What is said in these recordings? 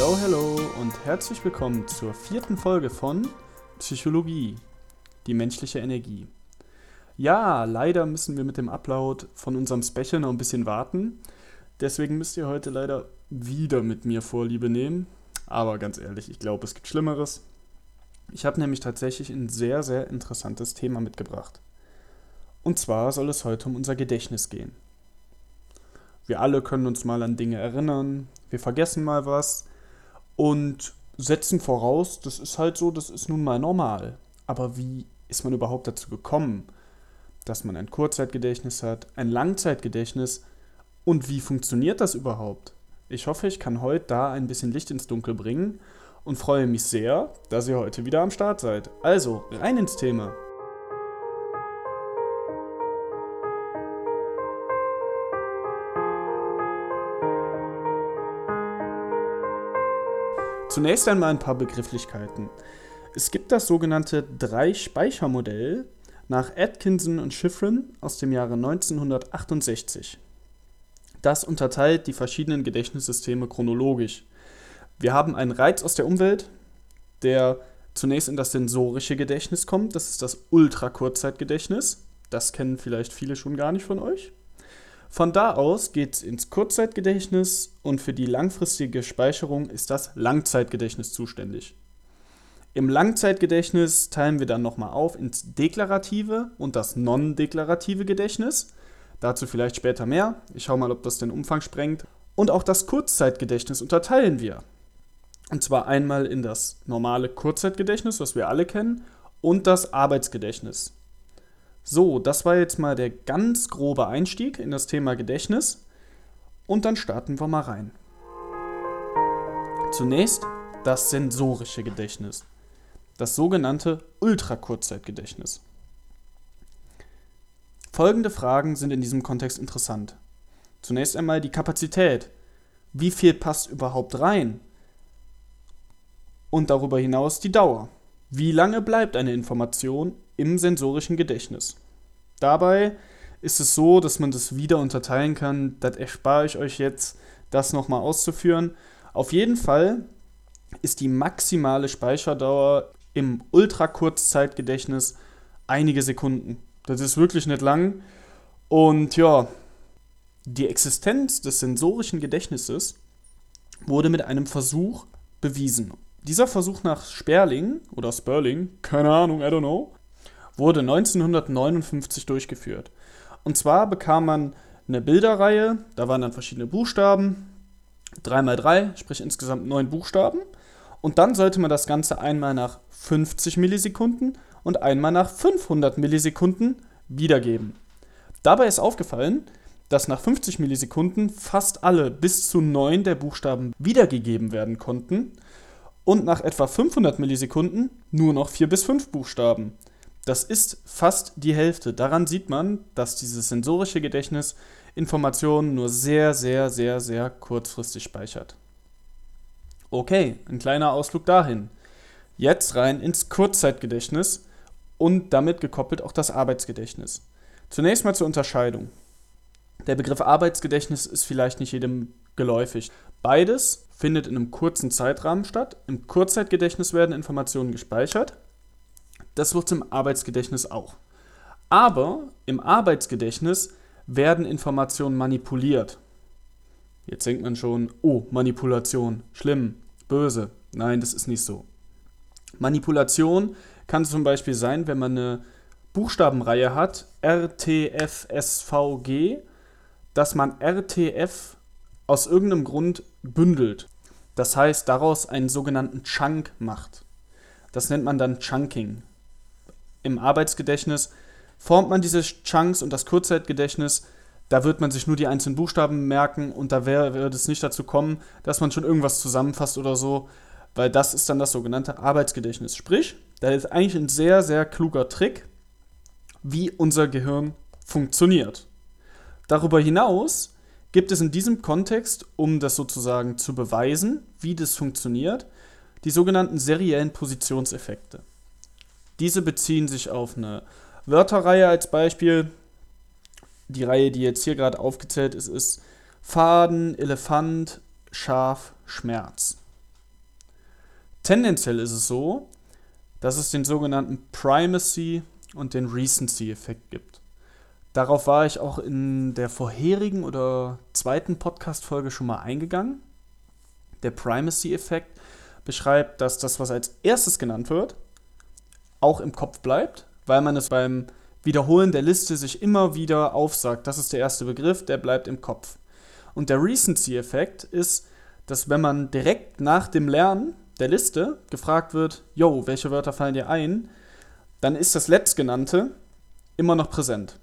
Hello, hello und herzlich willkommen zur vierten Folge von Psychologie, die menschliche Energie. Ja, leider müssen wir mit dem Upload von unserem Special noch ein bisschen warten. Deswegen müsst ihr heute leider wieder mit mir Vorliebe nehmen. Aber ganz ehrlich, ich glaube, es gibt Schlimmeres. Ich habe nämlich tatsächlich ein sehr, sehr interessantes Thema mitgebracht. Und zwar soll es heute um unser Gedächtnis gehen. Wir alle können uns mal an Dinge erinnern, wir vergessen mal was und setzen voraus, das ist halt so, das ist nun mal normal. Aber wie ist man überhaupt dazu gekommen, dass man ein Kurzzeitgedächtnis hat, ein Langzeitgedächtnis und wie funktioniert das überhaupt? Ich hoffe, ich kann heute da ein bisschen Licht ins Dunkel bringen und freue mich sehr, dass ihr heute wieder am Start seid. Also, rein ins Thema. Zunächst einmal ein paar Begrifflichkeiten. Es gibt das sogenannte Drei-Speicher-Modell nach Atkinson und Schifrin aus dem Jahre 1968. Das unterteilt die verschiedenen Gedächtnissysteme chronologisch. Wir haben einen Reiz aus der Umwelt, der zunächst in das sensorische Gedächtnis kommt. Das ist das Ultrakurzzeitgedächtnis. Das kennen vielleicht viele schon gar nicht von euch. Von da aus geht es ins Kurzzeitgedächtnis und für die langfristige Speicherung ist das Langzeitgedächtnis zuständig. Im Langzeitgedächtnis teilen wir dann nochmal auf ins deklarative und das non-deklarative Gedächtnis. Dazu vielleicht später mehr. Ich schaue mal, ob das den Umfang sprengt. Und auch das Kurzzeitgedächtnis unterteilen wir. Und zwar einmal in das normale Kurzzeitgedächtnis, was wir alle kennen, und das Arbeitsgedächtnis. So, das war jetzt mal der ganz grobe Einstieg in das Thema Gedächtnis. Und dann starten wir mal rein. Zunächst das sensorische Gedächtnis. Das sogenannte Ultrakurzzeitgedächtnis. Folgende Fragen sind in diesem Kontext interessant. Zunächst einmal die Kapazität. Wie viel passt überhaupt rein? Und darüber hinaus die Dauer. Wie lange bleibt eine Information im sensorischen Gedächtnis? Dabei ist es so, dass man das wieder unterteilen kann. Das erspare ich euch jetzt, das nochmal auszuführen. Auf jeden Fall ist die maximale Speicherdauer im Ultrakurzzeitgedächtnis einige Sekunden. Das ist wirklich nicht lang. Und ja, die Existenz des sensorischen Gedächtnisses wurde mit einem Versuch bewiesen. Dieser Versuch nach Sperling oder Sperling, keine Ahnung, I don't know, wurde 1959 durchgeführt. Und zwar bekam man eine Bilderreihe, da waren dann verschiedene Buchstaben, 3 mal 3, sprich insgesamt 9 Buchstaben. Und dann sollte man das Ganze einmal nach 50 Millisekunden und einmal nach 500 Millisekunden wiedergeben. Dabei ist aufgefallen, dass nach 50 Millisekunden fast alle bis zu 9 der Buchstaben wiedergegeben werden konnten und nach etwa 500 Millisekunden nur noch 4 bis 5 Buchstaben. Das ist fast die Hälfte. Daran sieht man, dass dieses sensorische Gedächtnis Informationen nur sehr, sehr, sehr, sehr kurzfristig speichert. Okay, ein kleiner Ausflug dahin. Jetzt rein ins Kurzzeitgedächtnis und damit gekoppelt auch das Arbeitsgedächtnis. Zunächst mal zur Unterscheidung. Der Begriff Arbeitsgedächtnis ist vielleicht nicht jedem geläufig. Beides findet in einem kurzen Zeitrahmen statt. Im Kurzzeitgedächtnis werden Informationen gespeichert. Das wird im Arbeitsgedächtnis auch. Aber im Arbeitsgedächtnis werden Informationen manipuliert. Jetzt denkt man schon, oh, Manipulation, schlimm, böse. Nein, das ist nicht so. Manipulation kann zum Beispiel sein, wenn man eine Buchstabenreihe hat, RTFSVG, dass man RTF aus irgendeinem Grund bündelt. Das heißt, daraus einen sogenannten Chunk macht. Das nennt man dann Chunking. Im Arbeitsgedächtnis formt man diese Chunks und das Kurzzeitgedächtnis, da wird man sich nur die einzelnen Buchstaben merken und da wird es nicht dazu kommen, dass man schon irgendwas zusammenfasst oder so, weil das ist dann das sogenannte Arbeitsgedächtnis. Sprich, da ist eigentlich ein sehr, sehr kluger Trick, wie unser Gehirn funktioniert. Darüber hinaus gibt es in diesem Kontext, um das sozusagen zu beweisen, wie das funktioniert, die sogenannten seriellen Positionseffekte. Diese beziehen sich auf eine Wörterreihe als Beispiel. Die Reihe, die jetzt hier gerade aufgezählt ist, ist Faden, Elefant, Schaf, Schmerz. Tendenziell ist es so, dass es den sogenannten Primacy und den Recency-Effekt gibt. Darauf war ich auch in der vorherigen oder zweiten Podcast-Folge schon mal eingegangen. Der Primacy-Effekt beschreibt, dass das, was als erstes genannt wird, auch im Kopf bleibt, weil man es beim Wiederholen der Liste sich immer wieder aufsagt. Das ist der erste Begriff, der bleibt im Kopf. Und der Recency-Effekt ist, dass wenn man direkt nach dem Lernen der Liste gefragt wird, yo, welche Wörter fallen dir ein, dann ist das letztgenannte immer noch präsent.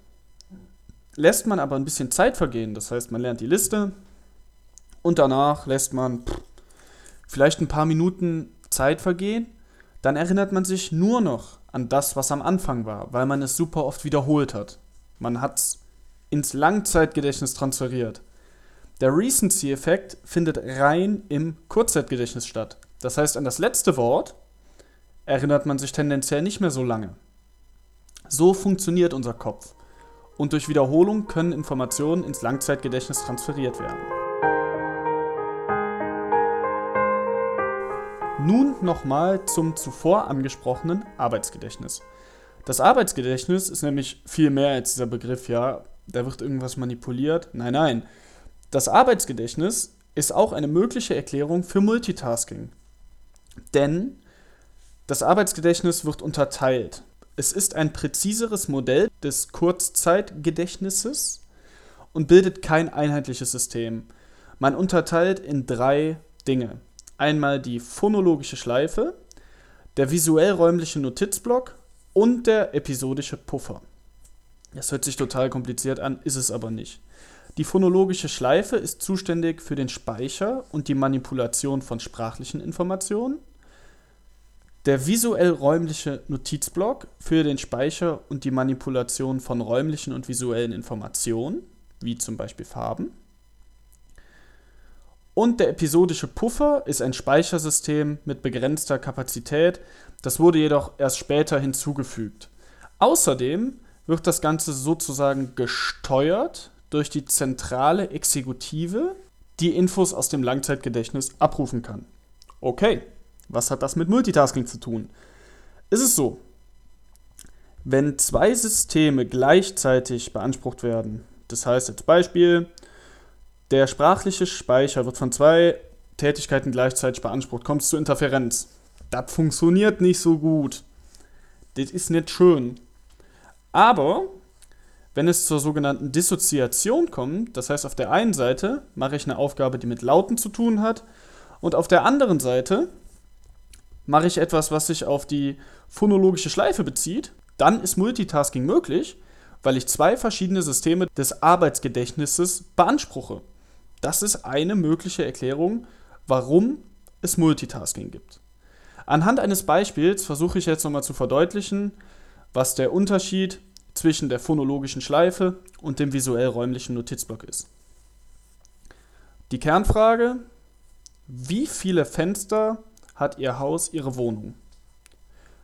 Lässt man aber ein bisschen Zeit vergehen, das heißt, man lernt die Liste und danach lässt man vielleicht ein paar Minuten Zeit vergehen, dann erinnert man sich nur noch an das, was am Anfang war, weil man es super oft wiederholt hat. Man hat es ins Langzeitgedächtnis transferiert. Der Recency-Effekt findet rein im Kurzzeitgedächtnis statt. Das heißt, an das letzte Wort erinnert man sich tendenziell nicht mehr so lange. So funktioniert unser Kopf. Und durch Wiederholung können Informationen ins Langzeitgedächtnis transferiert werden. Nun nochmal zum zuvor angesprochenen Arbeitsgedächtnis. Das Arbeitsgedächtnis ist nämlich viel mehr als dieser Begriff, ja, da wird irgendwas manipuliert. Nein, nein. Das Arbeitsgedächtnis ist auch eine mögliche Erklärung für Multitasking. Denn das Arbeitsgedächtnis wird unterteilt. Es ist ein präziseres Modell des Kurzzeitgedächtnisses und bildet kein einheitliches System. Man unterteilt in drei Dinge. Einmal die phonologische Schleife, der visuell-räumliche Notizblock und der episodische Puffer. Das hört sich total kompliziert an, ist es aber nicht. Die phonologische Schleife ist zuständig für den Speicher und die Manipulation von sprachlichen Informationen. Der visuell-räumliche Notizblock für den Speicher und die Manipulation von räumlichen und visuellen Informationen, wie zum Beispiel Farben. Und der episodische Puffer ist ein Speichersystem mit begrenzter Kapazität, das wurde jedoch erst später hinzugefügt. Außerdem wird das Ganze sozusagen gesteuert durch die zentrale Exekutive die Infos aus dem Langzeitgedächtnis abrufen kann. Okay, was hat das mit Multitasking zu tun? Ist es so, wenn zwei Systeme gleichzeitig beansprucht werden, das heißt als Beispiel, der sprachliche Speicher wird von zwei Tätigkeiten gleichzeitig beansprucht, kommt es zu Interferenz. Das funktioniert nicht so gut. Das ist nicht schön. Aber wenn es zur sogenannten Dissoziation kommt, das heißt auf der einen Seite mache ich eine Aufgabe, die mit Lauten zu tun hat, und auf der anderen Seite mache ich etwas, was sich auf die phonologische Schleife bezieht, dann ist Multitasking möglich, weil ich zwei verschiedene Systeme des Arbeitsgedächtnisses beanspruche. Das ist eine mögliche Erklärung, warum es Multitasking gibt. Anhand eines Beispiels versuche ich jetzt nochmal zu verdeutlichen, was der Unterschied zwischen der phonologischen Schleife und dem visuell-räumlichen Notizblock ist. Die Kernfrage, wie viele Fenster hat Ihr Haus, Ihre Wohnung?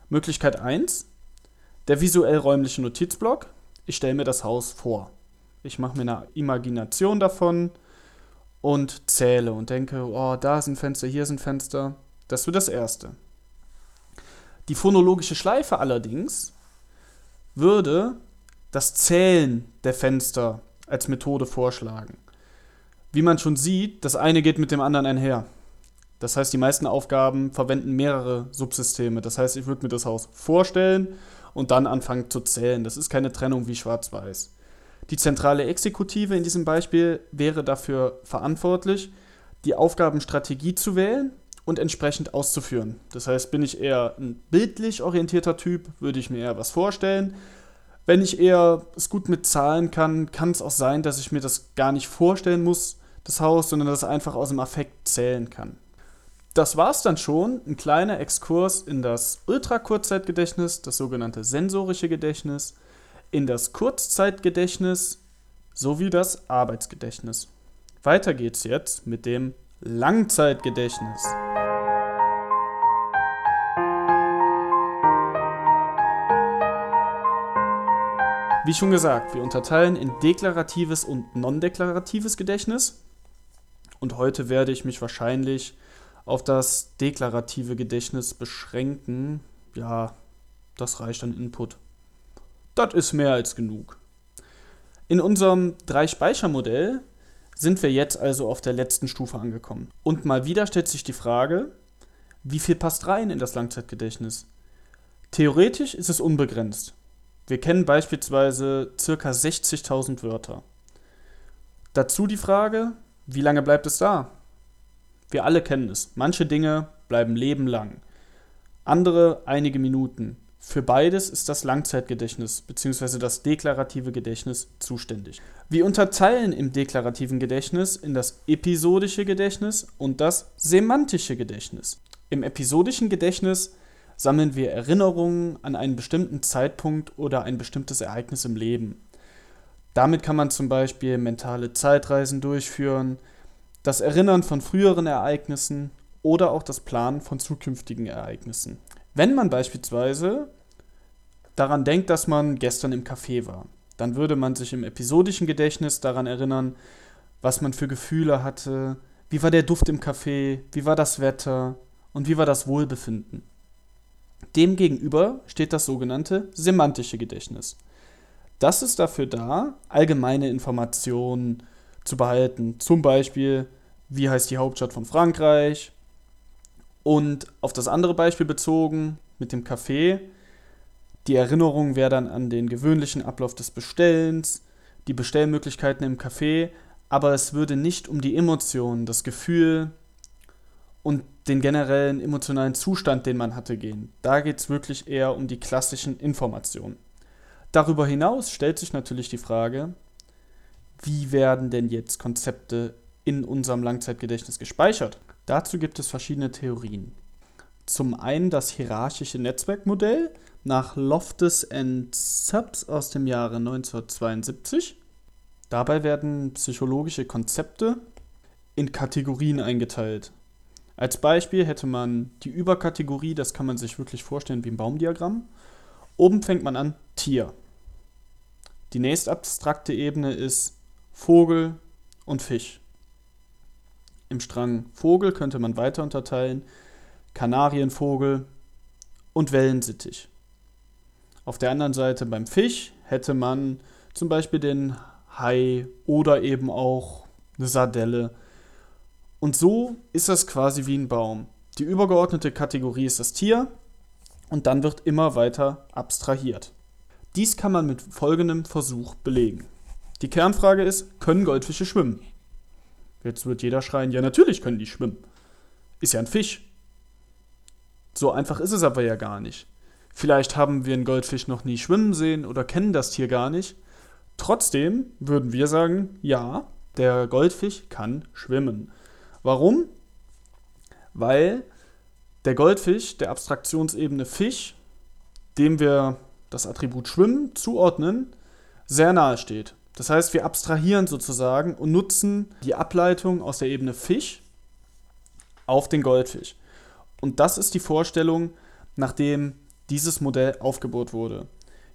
Möglichkeit 1, der visuell-räumliche Notizblock. Ich stelle mir das Haus vor. Ich mache mir eine Imagination davon und zähle und denke, oh, da sind Fenster, hier sind Fenster. Das wird das Erste. Die phonologische Schleife allerdings würde das Zählen der Fenster als Methode vorschlagen. Wie man schon sieht, das eine geht mit dem anderen einher. Das heißt, die meisten Aufgaben verwenden mehrere Subsysteme. Das heißt, ich würde mir das Haus vorstellen und dann anfangen zu zählen. Das ist keine Trennung wie schwarz-weiß. Die zentrale Exekutive in diesem Beispiel wäre dafür verantwortlich, die Aufgabenstrategie zu wählen und entsprechend auszuführen. Das heißt, bin ich eher ein bildlich orientierter Typ, würde ich mir eher was vorstellen. Wenn ich eher es gut mit Zahlen kann, kann es auch sein, dass ich mir das gar nicht vorstellen muss, das Haus, sondern das einfach aus dem Affekt zählen kann. Das war's dann schon, ein kleiner Exkurs in das Ultrakurzzeitgedächtnis, das sogenannte sensorische Gedächtnis, in das Kurzzeitgedächtnis sowie das Arbeitsgedächtnis. Weiter geht's jetzt mit dem Langzeitgedächtnis. Wie schon gesagt, wir unterteilen in deklaratives und non-deklaratives Gedächtnis. Und heute werde ich mich wahrscheinlich auf das deklarative Gedächtnis beschränken, ja, das reicht an Input. Das ist mehr als genug. In unserem Drei-Speicher-Modell sind wir jetzt also auf der letzten Stufe angekommen. Und mal wieder stellt sich die Frage, wie viel passt rein in das Langzeitgedächtnis? Theoretisch ist es unbegrenzt. Wir kennen beispielsweise ca. 60.000 Wörter. Dazu die Frage, wie lange bleibt es da? Wir alle kennen es. Manche Dinge bleiben lebenlang, andere einige Minuten. Für beides ist das Langzeitgedächtnis bzw. das deklarative Gedächtnis zuständig. Wir unterteilen im deklarativen Gedächtnis in das episodische Gedächtnis und das semantische Gedächtnis. Im episodischen Gedächtnis sammeln wir Erinnerungen an einen bestimmten Zeitpunkt oder ein bestimmtes Ereignis im Leben. Damit kann man zum Beispiel mentale Zeitreisen durchführen, das Erinnern von früheren Ereignissen oder auch das Planen von zukünftigen Ereignissen. Wenn man beispielsweise daran denkt, dass man gestern im Café war, dann würde man sich im episodischen Gedächtnis daran erinnern, was man für Gefühle hatte, wie war der Duft im Café, wie war das Wetter und wie war das Wohlbefinden. Demgegenüber steht das sogenannte semantische Gedächtnis. Das ist dafür da, allgemeine Informationen zu behalten. Zum Beispiel, wie heißt die Hauptstadt von Frankreich? Und auf das andere Beispiel bezogen, mit dem Kaffee, die Erinnerung wäre dann an den gewöhnlichen Ablauf des Bestellens, die Bestellmöglichkeiten im Café, aber es würde nicht um die Emotionen, das Gefühl und den generellen emotionalen Zustand, den man hatte, gehen. Da geht es wirklich eher um die klassischen Informationen. Darüber hinaus stellt sich natürlich die Frage, wie werden denn jetzt Konzepte in unserem Langzeitgedächtnis gespeichert? Dazu gibt es verschiedene Theorien. Zum einen das hierarchische Netzwerkmodell nach Loftus and Subs aus dem Jahre 1972. Dabei werden psychologische Konzepte in Kategorien eingeteilt. Als Beispiel hätte man die Überkategorie, das kann man sich wirklich vorstellen wie ein Baumdiagramm. Oben fängt man an Tier. Die nächst abstrakte Ebene ist Vogel und Fisch. Im Strang Vogel könnte man weiter unterteilen Kanarienvogel und Wellensittich. Auf der anderen Seite beim Fisch hätte man zum Beispiel den Hai oder eben auch eine Sardelle. Und so ist das quasi wie ein Baum. Die übergeordnete Kategorie ist das Tier und dann wird immer weiter abstrahiert. Dies kann man mit folgendem Versuch belegen. Die Kernfrage ist, können Goldfische schwimmen? Jetzt wird jeder schreien, ja natürlich können die schwimmen. Ist ja ein Fisch. So einfach ist es aber ja gar nicht. Vielleicht haben wir einen Goldfisch noch nie schwimmen sehen oder kennen das Tier gar nicht. Trotzdem würden wir sagen, ja, der Goldfisch kann schwimmen. Warum? Weil der Goldfisch der Abstraktionsebene Fisch, dem wir das Attribut Schwimmen zuordnen, sehr nahe steht. Das heißt, wir abstrahieren sozusagen und nutzen die Ableitung aus der Ebene Fisch auf den Goldfisch. Und das ist die Vorstellung, nachdem dieses Modell aufgebaut wurde.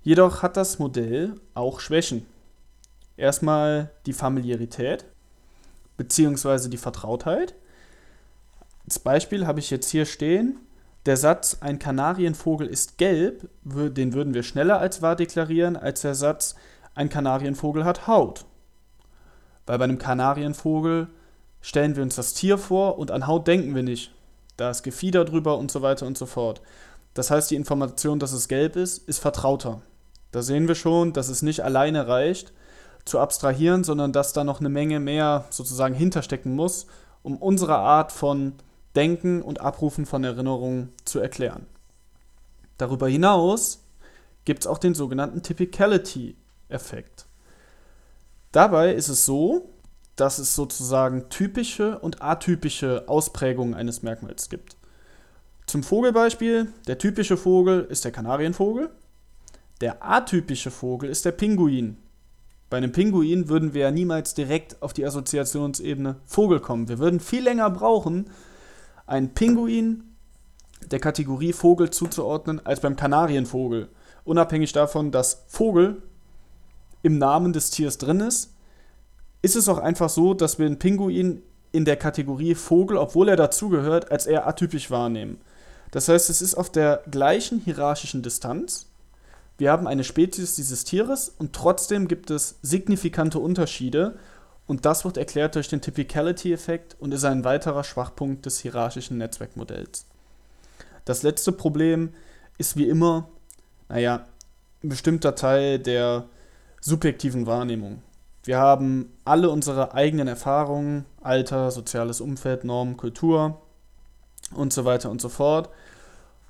Jedoch hat das Modell auch Schwächen. Erstmal die Familiarität bzw. die Vertrautheit. Als Beispiel habe ich jetzt hier stehen, der Satz, ein Kanarienvogel ist gelb, den würden wir schneller als wahr deklarieren, als der Satz, ein Kanarienvogel hat Haut. Weil bei einem Kanarienvogel stellen wir uns das Tier vor und an Haut denken wir nicht. Da ist Gefieder drüber und so weiter und so fort. Das heißt, die Information, dass es gelb ist, ist vertrauter. Da sehen wir schon, dass es nicht alleine reicht, zu abstrahieren, sondern dass da noch eine Menge mehr sozusagen hinterstecken muss, um unsere Art von Denken und Abrufen von Erinnerungen zu erklären. Darüber hinaus gibt es auch den sogenannten Typicality-Effekt. Dabei ist es so, dass es sozusagen typische und atypische Ausprägungen eines Merkmals gibt. Zum Vogelbeispiel, der typische Vogel ist der Kanarienvogel, der atypische Vogel ist der Pinguin. Bei einem Pinguin würden wir ja niemals direkt auf die Assoziationsebene Vogel kommen. Wir würden viel länger brauchen, einen Pinguin der Kategorie Vogel zuzuordnen als beim Kanarienvogel. Unabhängig davon, dass Vogel im Namen des Tiers drin ist, ist es auch einfach so, dass wir einen Pinguin in der Kategorie Vogel, obwohl er dazugehört, als eher atypisch wahrnehmen. Das heißt, es ist auf der gleichen hierarchischen Distanz. Wir haben eine Spezies dieses Tieres und trotzdem gibt es signifikante Unterschiede und das wird erklärt durch den Typicality-Effekt und ist ein weiterer Schwachpunkt des hierarchischen Netzwerkmodells. Das letzte Problem ist wie immer, naja, ein bestimmter Teil der subjektiven Wahrnehmung. Wir haben alle unsere eigenen Erfahrungen, Alter, soziales Umfeld, Normen, Kultur und so weiter und so fort.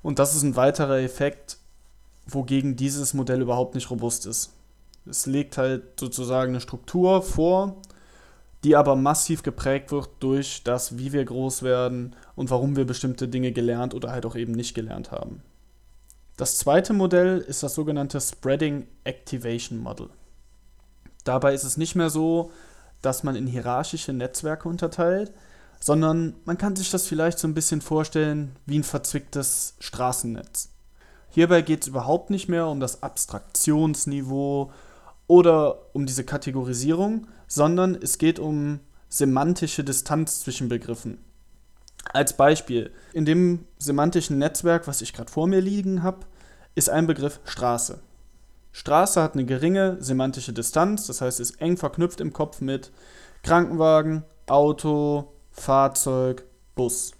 Und das ist ein weiterer Effekt, wogegen dieses Modell überhaupt nicht robust ist. Es legt halt sozusagen eine Struktur vor, die aber massiv geprägt wird durch das, wie wir groß werden und warum wir bestimmte Dinge gelernt oder halt auch eben nicht gelernt haben. Das zweite Modell ist das sogenannte Spreading Activation Model. Dabei ist es nicht mehr so, dass man in hierarchische Netzwerke unterteilt, sondern man kann sich das vielleicht so ein bisschen vorstellen wie ein verzwicktes Straßennetz. Hierbei geht es überhaupt nicht mehr um das Abstraktionsniveau oder um diese Kategorisierung, sondern es geht um semantische Distanz zwischen Begriffen. Als Beispiel, in dem semantischen Netzwerk, was ich gerade vor mir liegen habe, ist ein Begriff Straße. Straße hat eine geringe semantische Distanz, das heißt, ist eng verknüpft im Kopf mit Krankenwagen, Auto, Fahrzeug, Bus.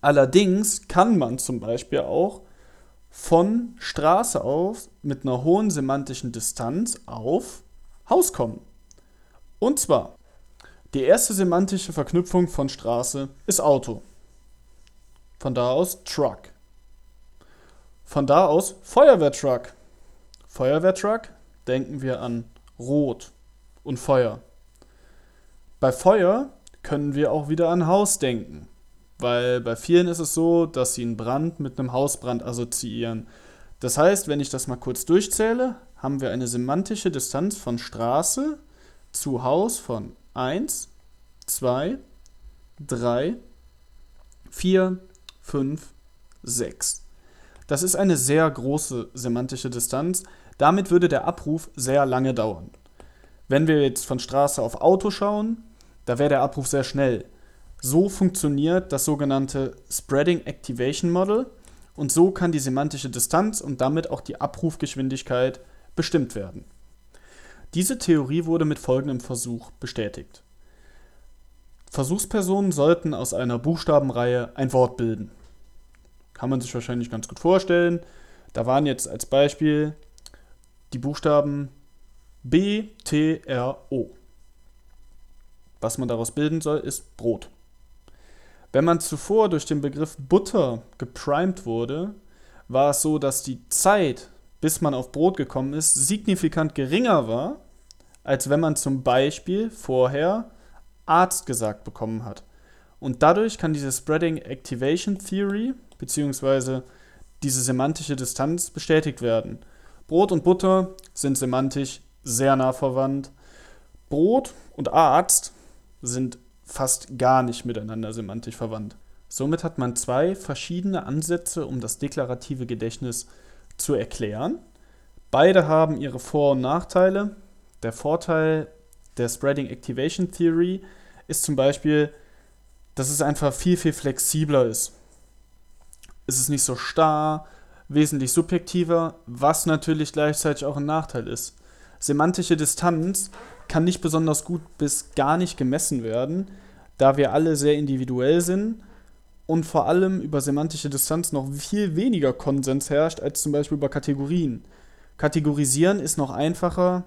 Allerdings kann man zum Beispiel auch von Straße auf mit einer hohen semantischen Distanz auf Haus kommen. Und zwar, die erste semantische Verknüpfung von Straße ist Auto. Von da aus Truck. Von da aus Feuerwehrtruck. Feuerwehrtruck denken wir an Rot und Feuer. Bei Feuer können wir auch wieder an Haus denken, weil bei vielen ist es so, dass sie einen Brand mit einem Hausbrand assoziieren. Das heißt, wenn ich das mal kurz durchzähle, haben wir eine semantische Distanz von Straße zu Haus von 1, 2, 3, 4, 5, 6. Das ist eine sehr große semantische Distanz. Damit würde der Abruf sehr lange dauern. Wenn wir jetzt von Straße auf Auto schauen, da wäre der Abruf sehr schnell. So funktioniert das sogenannte Spreading Activation Model und so kann die semantische Distanz und damit auch die Abrufgeschwindigkeit bestimmt werden. Diese Theorie wurde mit folgendem Versuch bestätigt. Versuchspersonen sollten aus einer Buchstabenreihe ein Wort bilden. Kann man sich wahrscheinlich ganz gut vorstellen. Da waren jetzt als Beispiel die Buchstaben B, T, R, O. Was man daraus bilden soll, ist Brot. Wenn man zuvor durch den Begriff Butter geprimed wurde, war es so, dass die Zeit, bis man auf Brot gekommen ist, signifikant geringer war, als wenn man zum Beispiel vorher Arzt gesagt bekommen hat. Und dadurch kann diese Spreading Activation Theory bzw. diese semantische Distanz bestätigt werden. Brot und Butter sind semantisch sehr nah verwandt. Brot und Arzt sind fast gar nicht miteinander semantisch verwandt. Somit hat man zwei verschiedene Ansätze, um das deklarative Gedächtnis zu erklären. Beide haben ihre Vor- und Nachteile. Der Vorteil der Spreading Activation Theory ist zum Beispiel, dass es einfach viel, viel flexibler ist. Es ist nicht so starr, wesentlich subjektiver, was natürlich gleichzeitig auch ein Nachteil ist. Semantische Distanz kann nicht besonders gut bis gar nicht gemessen werden, da wir alle sehr individuell sind und vor allem über semantische Distanz noch viel weniger Konsens herrscht als zum Beispiel über Kategorien. Kategorisieren ist noch einfacher,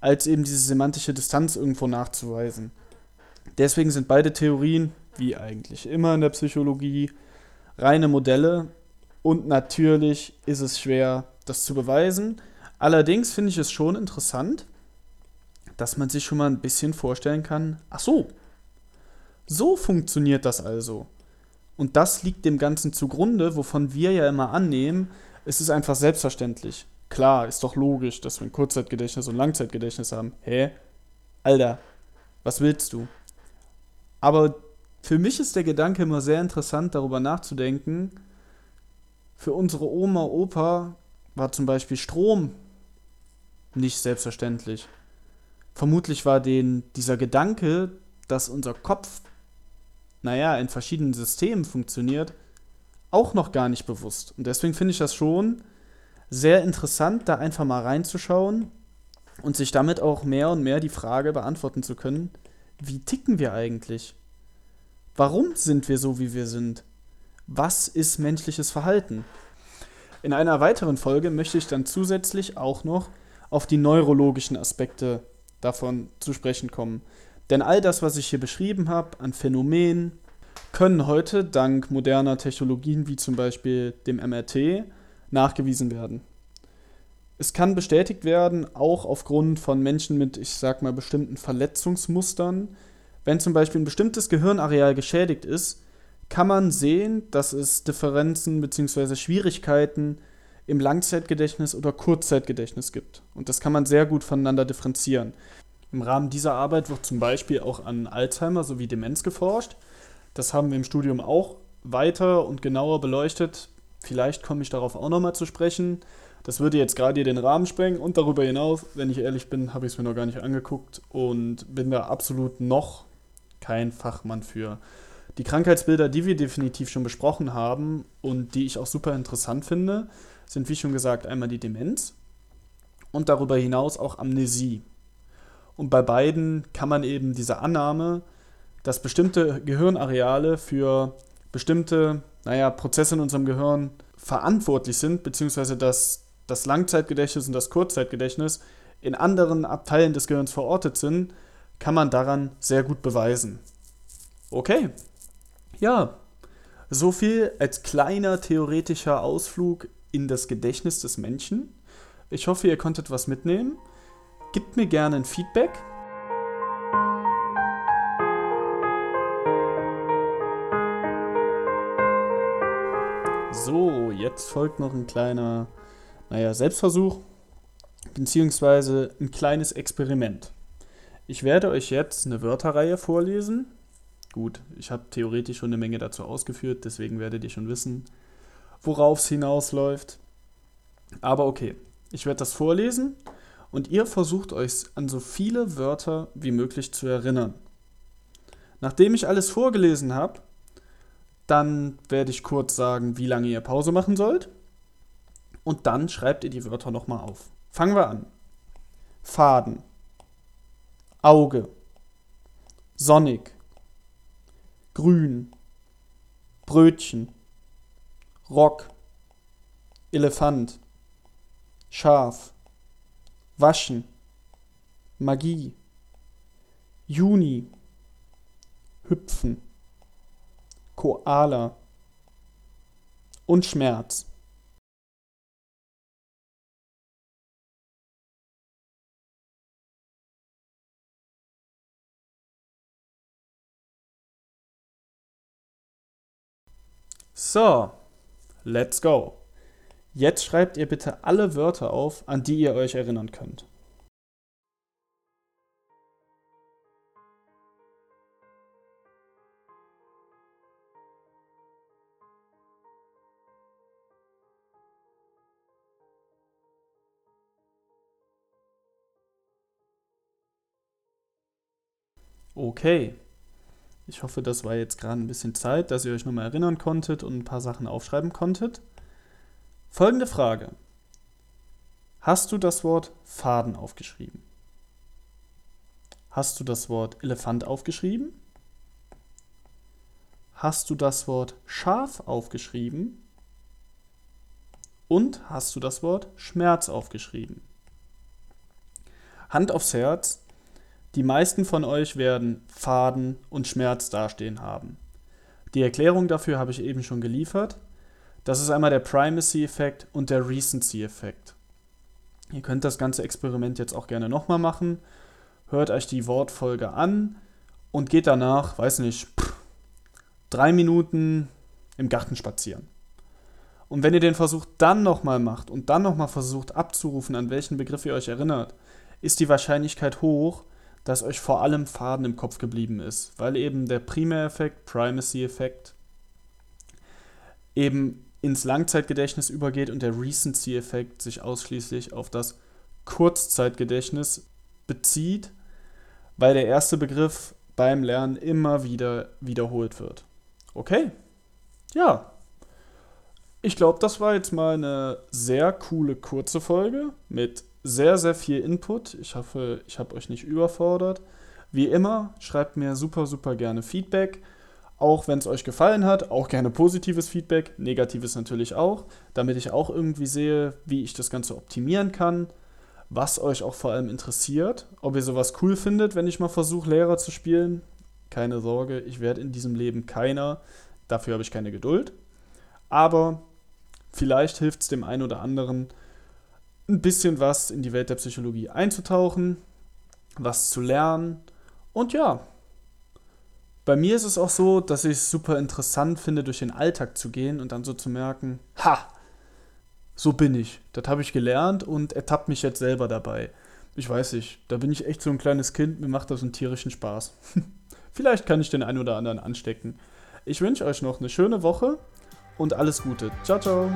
als eben diese semantische Distanz irgendwo nachzuweisen. Deswegen sind beide Theorien, wie eigentlich immer in der Psychologie, reine Modelle und natürlich ist es schwer, das zu beweisen. Allerdings finde ich es schon interessant, dass man sich schon mal ein bisschen vorstellen kann, ach so, so funktioniert das also. Und das liegt dem Ganzen zugrunde, wovon wir ja immer annehmen, es ist einfach selbstverständlich. Klar, ist doch logisch, dass wir ein Kurzzeitgedächtnis und Langzeitgedächtnis haben. Hä? Alter, was willst du? Aber für mich ist der Gedanke immer sehr interessant, darüber nachzudenken. Für unsere Oma, Opa war zum Beispiel Strom nicht selbstverständlich. Vermutlich war denen dieser Gedanke, dass unser Kopf, naja, in verschiedenen Systemen funktioniert, auch noch gar nicht bewusst. Und deswegen finde ich das schon sehr interessant, da einfach mal reinzuschauen und sich damit auch mehr und mehr die Frage beantworten zu können, wie ticken wir eigentlich? Warum sind wir so, wie wir sind? Was ist menschliches Verhalten? In einer weiteren Folge möchte ich dann zusätzlich auch noch auf die neurologischen Aspekte davon zu sprechen kommen. Denn all das, was ich hier beschrieben habe an Phänomenen, können heute dank moderner Technologien wie zum Beispiel dem MRT nachgewiesen werden. Es kann bestätigt werden, auch aufgrund von Menschen mit, ich sag mal, bestimmten Verletzungsmustern. Wenn zum Beispiel ein bestimmtes Gehirnareal geschädigt ist, kann man sehen, dass es Differenzen bzw. Schwierigkeiten im Langzeitgedächtnis oder Kurzzeitgedächtnis gibt. Und das kann man sehr gut voneinander differenzieren. Im Rahmen dieser Arbeit wird zum Beispiel auch an Alzheimer sowie Demenz geforscht. Das haben wir im Studium auch weiter und genauer beleuchtet. Vielleicht komme ich darauf auch nochmal zu sprechen. Das würde jetzt gerade hier den Rahmen sprengen und darüber hinaus, wenn ich ehrlich bin, habe ich es mir noch gar nicht angeguckt und bin da absolut noch kein Fachmann für. Die Krankheitsbilder, die wir definitiv schon besprochen haben und die ich auch super interessant finde, sind wie schon gesagt einmal die Demenz und darüber hinaus auch Amnesie. Und bei beiden kann man eben diese Annahme, dass bestimmte Gehirnareale für bestimmte naja, Prozesse in unserem Gehirn verantwortlich sind, beziehungsweise dass das Langzeitgedächtnis und das Kurzzeitgedächtnis in anderen Abteilen des Gehirns verortet sind, kann man daran sehr gut beweisen. Okay, ja, so viel als kleiner theoretischer Ausflug in das Gedächtnis des Menschen. Ich hoffe, ihr konntet was mitnehmen. Gebt mir gerne ein Feedback. So, jetzt folgt noch ein kleiner, naja, Selbstversuch, beziehungsweise ein kleines Experiment. Ich werde euch jetzt eine Wörterreihe vorlesen Gut, ich habe theoretisch schon eine Menge dazu ausgeführt, deswegen werdet ihr schon wissen, worauf es hinausläuft. Aber okay, ich werde das vorlesen und ihr versucht euch an so viele Wörter wie möglich zu erinnern. Nachdem ich alles vorgelesen habe, dann werde ich kurz sagen, wie lange ihr Pause machen sollt. Und dann schreibt ihr die Wörter nochmal auf. Fangen wir an. Faden. Auge. Sonnig grün, Brötchen, Rock, Elefant, Schaf, Waschen, Magie, Juni, Hüpfen, Koala. Und Schmerz. So, let's go. Jetzt schreibt ihr bitte alle Wörter auf, an die ihr euch erinnern könnt. Okay, ich hoffe, das war jetzt gerade ein bisschen Zeit, dass ihr euch nochmal erinnern konntet und ein paar Sachen aufschreiben konntet. Folgende Frage. Hast du das Wort Faden aufgeschrieben? Hast du das Wort Elefant aufgeschrieben? Hast du das Wort Schaf aufgeschrieben? Und hast du das Wort Schmerz aufgeschrieben? Hand aufs Herz, die meisten von euch werden Faden und Schmerz dastehen haben. Die Erklärung dafür habe ich eben schon geliefert. Das ist einmal der Primacy-Effekt und der Recency-Effekt. Ihr könnt das ganze Experiment jetzt auch gerne nochmal machen. Hört euch die Wortfolge an und geht danach, weiß nicht, drei Minuten im Garten spazieren. Und wenn ihr den Versuch dann nochmal macht und dann nochmal versucht abzurufen, an welchen Begriff ihr euch erinnert, ist die Wahrscheinlichkeit hoch, dass euch vor allem Faden im Kopf geblieben ist, weil eben der Primäreffekt, Primacy-Effekt, eben ins Langzeitgedächtnis übergeht und der Recency-Effekt sich ausschließlich auf das Kurzzeitgedächtnis bezieht, weil der erste Begriff beim Lernen immer wieder wiederholt wird. Okay? Ja. Ich glaube, das war jetzt mal eine sehr coole kurze Folge mit sehr, sehr viel Input. Ich hoffe, ich habe euch nicht überfordert. Wie immer, schreibt mir super, super gerne Feedback. Auch wenn es euch gefallen hat, auch gerne positives Feedback, negatives natürlich auch, damit ich auch irgendwie sehe, wie ich das Ganze optimieren kann, was euch auch vor allem interessiert, ob ihr sowas cool findet, wenn ich mal versuche, Lehrer zu spielen. Keine Sorge, ich werde in diesem Leben keiner, dafür habe ich keine Geduld. Aber vielleicht hilft es dem einen oder anderen, ein bisschen was in die Welt der Psychologie einzutauchen, was zu lernen. Und ja, bei mir ist es auch so, dass ich es super interessant finde, durch den Alltag zu gehen und dann so zu merken, ha, so bin ich. Das habe ich gelernt und ertappt mich jetzt selber dabei. Ich weiß nicht, da bin ich echt so ein kleines Kind, mir macht das einen tierischen Spaß. Vielleicht kann ich den einen oder anderen anstecken. Ich wünsche euch noch eine schöne Woche und alles Gute. Ciao, ciao.